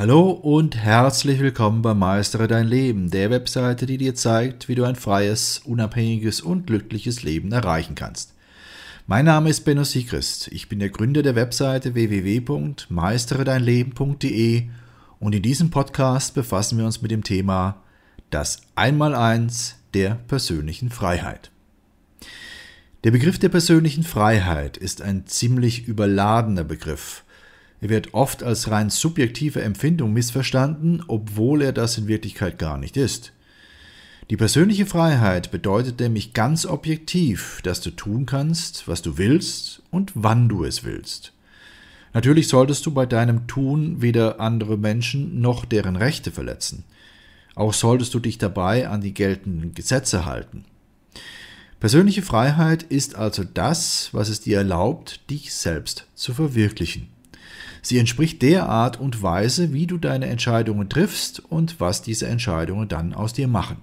Hallo und herzlich willkommen bei Meistere dein Leben, der Webseite, die dir zeigt, wie du ein freies, unabhängiges und glückliches Leben erreichen kannst. Mein Name ist Benno Siegrist. Ich bin der Gründer der Webseite www.meisteredeinleben.de und in diesem Podcast befassen wir uns mit dem Thema das Einmaleins der persönlichen Freiheit. Der Begriff der persönlichen Freiheit ist ein ziemlich überladener Begriff er wird oft als rein subjektive Empfindung missverstanden, obwohl er das in Wirklichkeit gar nicht ist. Die persönliche Freiheit bedeutet nämlich ganz objektiv, dass du tun kannst, was du willst und wann du es willst. Natürlich solltest du bei deinem Tun weder andere Menschen noch deren Rechte verletzen. Auch solltest du dich dabei an die geltenden Gesetze halten. Persönliche Freiheit ist also das, was es dir erlaubt, dich selbst zu verwirklichen. Sie entspricht der Art und Weise, wie du deine Entscheidungen triffst und was diese Entscheidungen dann aus dir machen.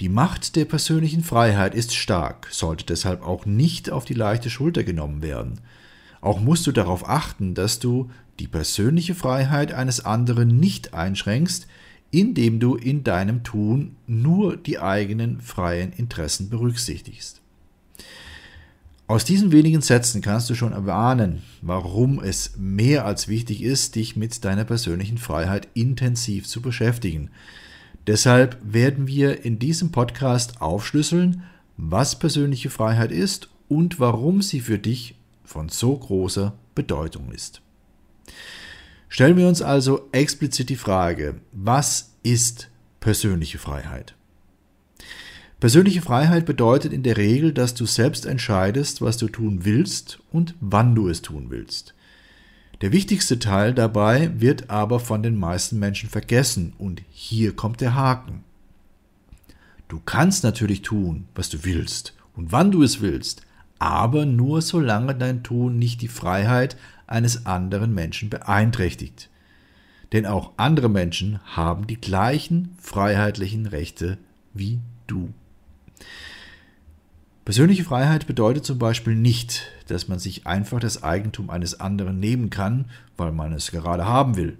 Die Macht der persönlichen Freiheit ist stark, sollte deshalb auch nicht auf die leichte Schulter genommen werden. Auch musst du darauf achten, dass du die persönliche Freiheit eines anderen nicht einschränkst, indem du in deinem Tun nur die eigenen freien Interessen berücksichtigst. Aus diesen wenigen Sätzen kannst du schon erahnen, warum es mehr als wichtig ist, dich mit deiner persönlichen Freiheit intensiv zu beschäftigen. Deshalb werden wir in diesem Podcast aufschlüsseln, was persönliche Freiheit ist und warum sie für dich von so großer Bedeutung ist. Stellen wir uns also explizit die Frage, was ist persönliche Freiheit? Persönliche Freiheit bedeutet in der Regel, dass du selbst entscheidest, was du tun willst und wann du es tun willst. Der wichtigste Teil dabei wird aber von den meisten Menschen vergessen und hier kommt der Haken. Du kannst natürlich tun, was du willst und wann du es willst, aber nur solange dein Tun nicht die Freiheit eines anderen Menschen beeinträchtigt. Denn auch andere Menschen haben die gleichen freiheitlichen Rechte wie du. Persönliche Freiheit bedeutet zum Beispiel nicht, dass man sich einfach das Eigentum eines anderen nehmen kann, weil man es gerade haben will.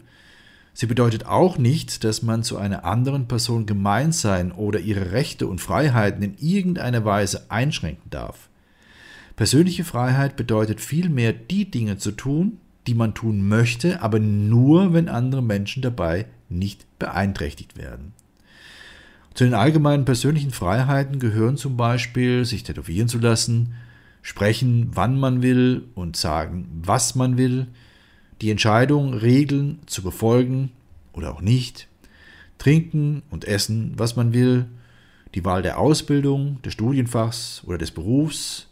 Sie bedeutet auch nicht, dass man zu einer anderen Person gemein sein oder ihre Rechte und Freiheiten in irgendeiner Weise einschränken darf. Persönliche Freiheit bedeutet vielmehr die Dinge zu tun, die man tun möchte, aber nur, wenn andere Menschen dabei nicht beeinträchtigt werden. Zu den allgemeinen persönlichen Freiheiten gehören zum Beispiel, sich tätowieren zu lassen, sprechen, wann man will und sagen, was man will, die Entscheidung, Regeln zu befolgen oder auch nicht, trinken und essen, was man will, die Wahl der Ausbildung, des Studienfachs oder des Berufs,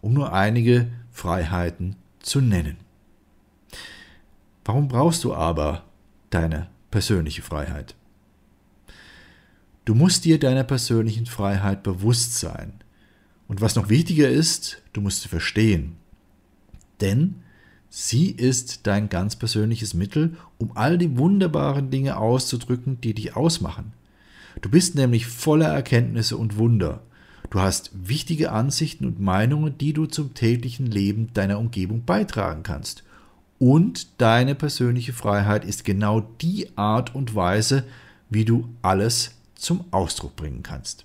um nur einige Freiheiten zu nennen. Warum brauchst du aber deine persönliche Freiheit? Du musst dir deiner persönlichen Freiheit bewusst sein. Und was noch wichtiger ist, du musst sie verstehen. Denn sie ist dein ganz persönliches Mittel, um all die wunderbaren Dinge auszudrücken, die dich ausmachen. Du bist nämlich voller Erkenntnisse und Wunder. Du hast wichtige Ansichten und Meinungen, die du zum täglichen Leben deiner Umgebung beitragen kannst. Und deine persönliche Freiheit ist genau die Art und Weise, wie du alles zum Ausdruck bringen kannst.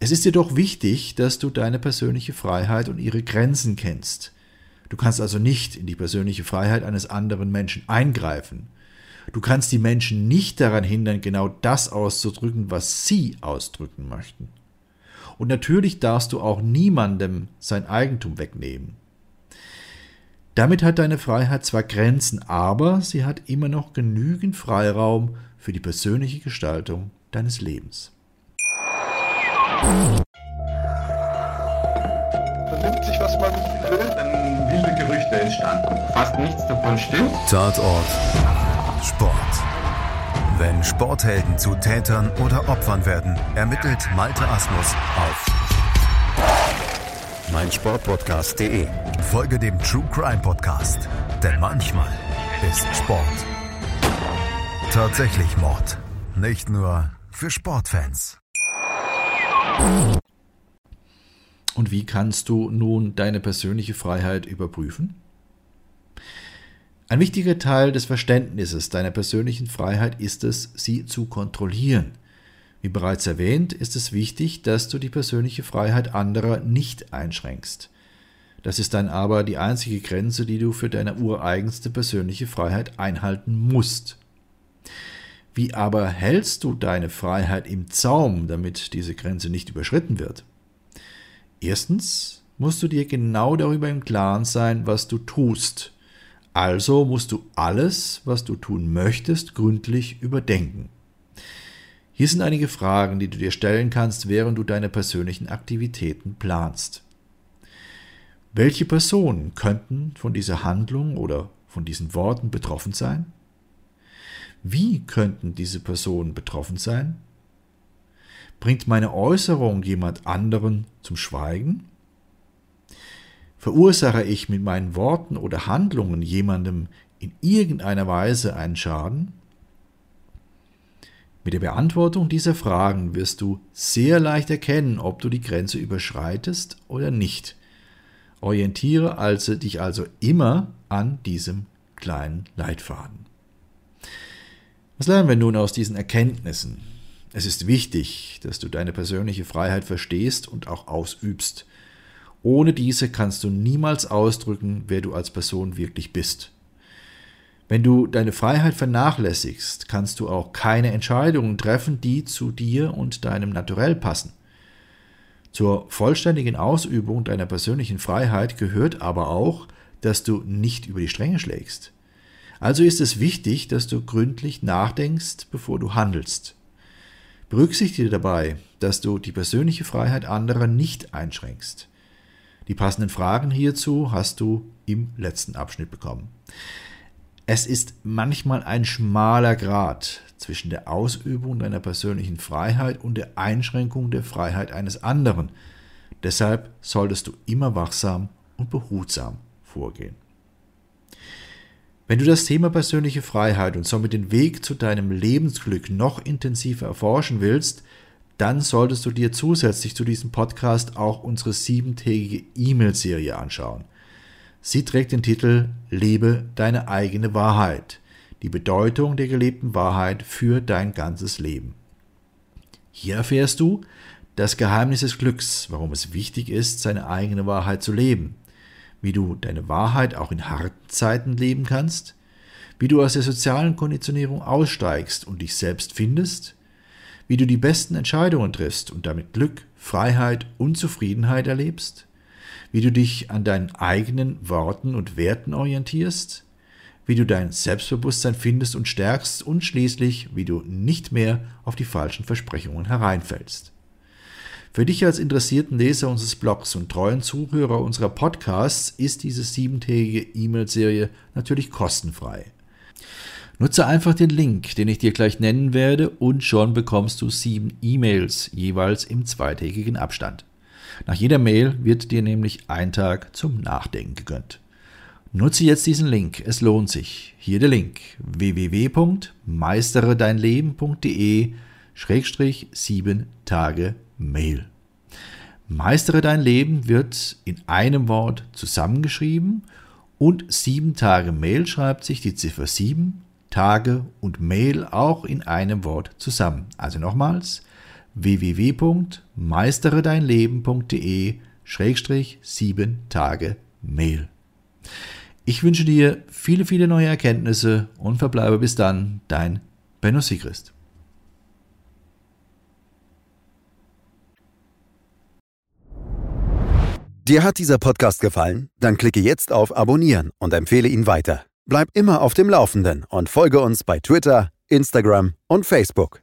Es ist jedoch wichtig, dass du deine persönliche Freiheit und ihre Grenzen kennst. Du kannst also nicht in die persönliche Freiheit eines anderen Menschen eingreifen. Du kannst die Menschen nicht daran hindern, genau das auszudrücken, was sie ausdrücken möchten. Und natürlich darfst du auch niemandem sein Eigentum wegnehmen. Damit hat deine Freiheit zwar Grenzen, aber sie hat immer noch genügend Freiraum für die persönliche Gestaltung deines Lebens. Vernimmt sich, was man will, dann wilde Gerüchte entstanden. Fast nichts davon stimmt. Tatort Sport. Wenn Sporthelden zu Tätern oder Opfern werden, ermittelt Malte Asmus auf meinsportpodcast.de. Folge dem True Crime Podcast, denn manchmal ist Sport tatsächlich Mord. Nicht nur für Sportfans. Und wie kannst du nun deine persönliche Freiheit überprüfen? Ein wichtiger Teil des Verständnisses deiner persönlichen Freiheit ist es, sie zu kontrollieren. Wie bereits erwähnt, ist es wichtig, dass du die persönliche Freiheit anderer nicht einschränkst. Das ist dann aber die einzige Grenze, die du für deine ureigenste persönliche Freiheit einhalten musst. Wie aber hältst du deine Freiheit im Zaum, damit diese Grenze nicht überschritten wird? Erstens musst du dir genau darüber im Klaren sein, was du tust also musst du alles, was du tun möchtest, gründlich überdenken. Hier sind einige Fragen, die du dir stellen kannst, während du deine persönlichen Aktivitäten planst. Welche Personen könnten von dieser Handlung oder von diesen Worten betroffen sein? Wie könnten diese Personen betroffen sein? Bringt meine Äußerung jemand anderen zum Schweigen? Verursache ich mit meinen Worten oder Handlungen jemandem in irgendeiner Weise einen Schaden? Mit der Beantwortung dieser Fragen wirst du sehr leicht erkennen, ob du die Grenze überschreitest oder nicht. Orientiere also dich also immer an diesem kleinen Leitfaden. Was lernen wir nun aus diesen Erkenntnissen? Es ist wichtig, dass du deine persönliche Freiheit verstehst und auch ausübst. Ohne diese kannst du niemals ausdrücken, wer du als Person wirklich bist. Wenn du deine Freiheit vernachlässigst, kannst du auch keine Entscheidungen treffen, die zu dir und deinem Naturell passen. Zur vollständigen Ausübung deiner persönlichen Freiheit gehört aber auch, dass du nicht über die Stränge schlägst. Also ist es wichtig, dass du gründlich nachdenkst, bevor du handelst. Berücksichtige dabei, dass du die persönliche Freiheit anderer nicht einschränkst. Die passenden Fragen hierzu hast du im letzten Abschnitt bekommen. Es ist manchmal ein schmaler Grad zwischen der Ausübung deiner persönlichen Freiheit und der Einschränkung der Freiheit eines anderen. Deshalb solltest du immer wachsam und behutsam vorgehen. Wenn du das Thema persönliche Freiheit und somit den Weg zu deinem Lebensglück noch intensiver erforschen willst, dann solltest du dir zusätzlich zu diesem Podcast auch unsere siebentägige E-Mail-Serie anschauen. Sie trägt den Titel Lebe deine eigene Wahrheit. Die Bedeutung der gelebten Wahrheit für dein ganzes Leben. Hier erfährst du das Geheimnis des Glücks, warum es wichtig ist, seine eigene Wahrheit zu leben, wie du deine Wahrheit auch in harten Zeiten leben kannst, wie du aus der sozialen Konditionierung aussteigst und dich selbst findest, wie du die besten Entscheidungen triffst und damit Glück, Freiheit und Zufriedenheit erlebst, wie du dich an deinen eigenen Worten und Werten orientierst, wie du dein Selbstbewusstsein findest und stärkst und schließlich, wie du nicht mehr auf die falschen Versprechungen hereinfällst. Für dich als interessierten Leser unseres Blogs und treuen Zuhörer unserer Podcasts ist diese siebentägige E-Mail-Serie natürlich kostenfrei. Nutze einfach den Link, den ich dir gleich nennen werde, und schon bekommst du sieben E-Mails, jeweils im zweitägigen Abstand. Nach jeder Mail wird dir nämlich ein Tag zum Nachdenken gegönnt. Nutze jetzt diesen Link, es lohnt sich. Hier der Link www.meisteredeinleben.de Schrägstrich 7 Tage Mail. Meistere dein Leben wird in einem Wort zusammengeschrieben und 7 Tage Mail schreibt sich die Ziffer 7 Tage und Mail auch in einem Wort zusammen. Also nochmals www.meisteredeinleben.de Schrägstrich 7 Tage Mail. Ich wünsche dir viele, viele neue Erkenntnisse und verbleibe bis dann dein Benno Sigrist. Dir hat dieser Podcast gefallen? Dann klicke jetzt auf Abonnieren und empfehle ihn weiter. Bleib immer auf dem Laufenden und folge uns bei Twitter, Instagram und Facebook.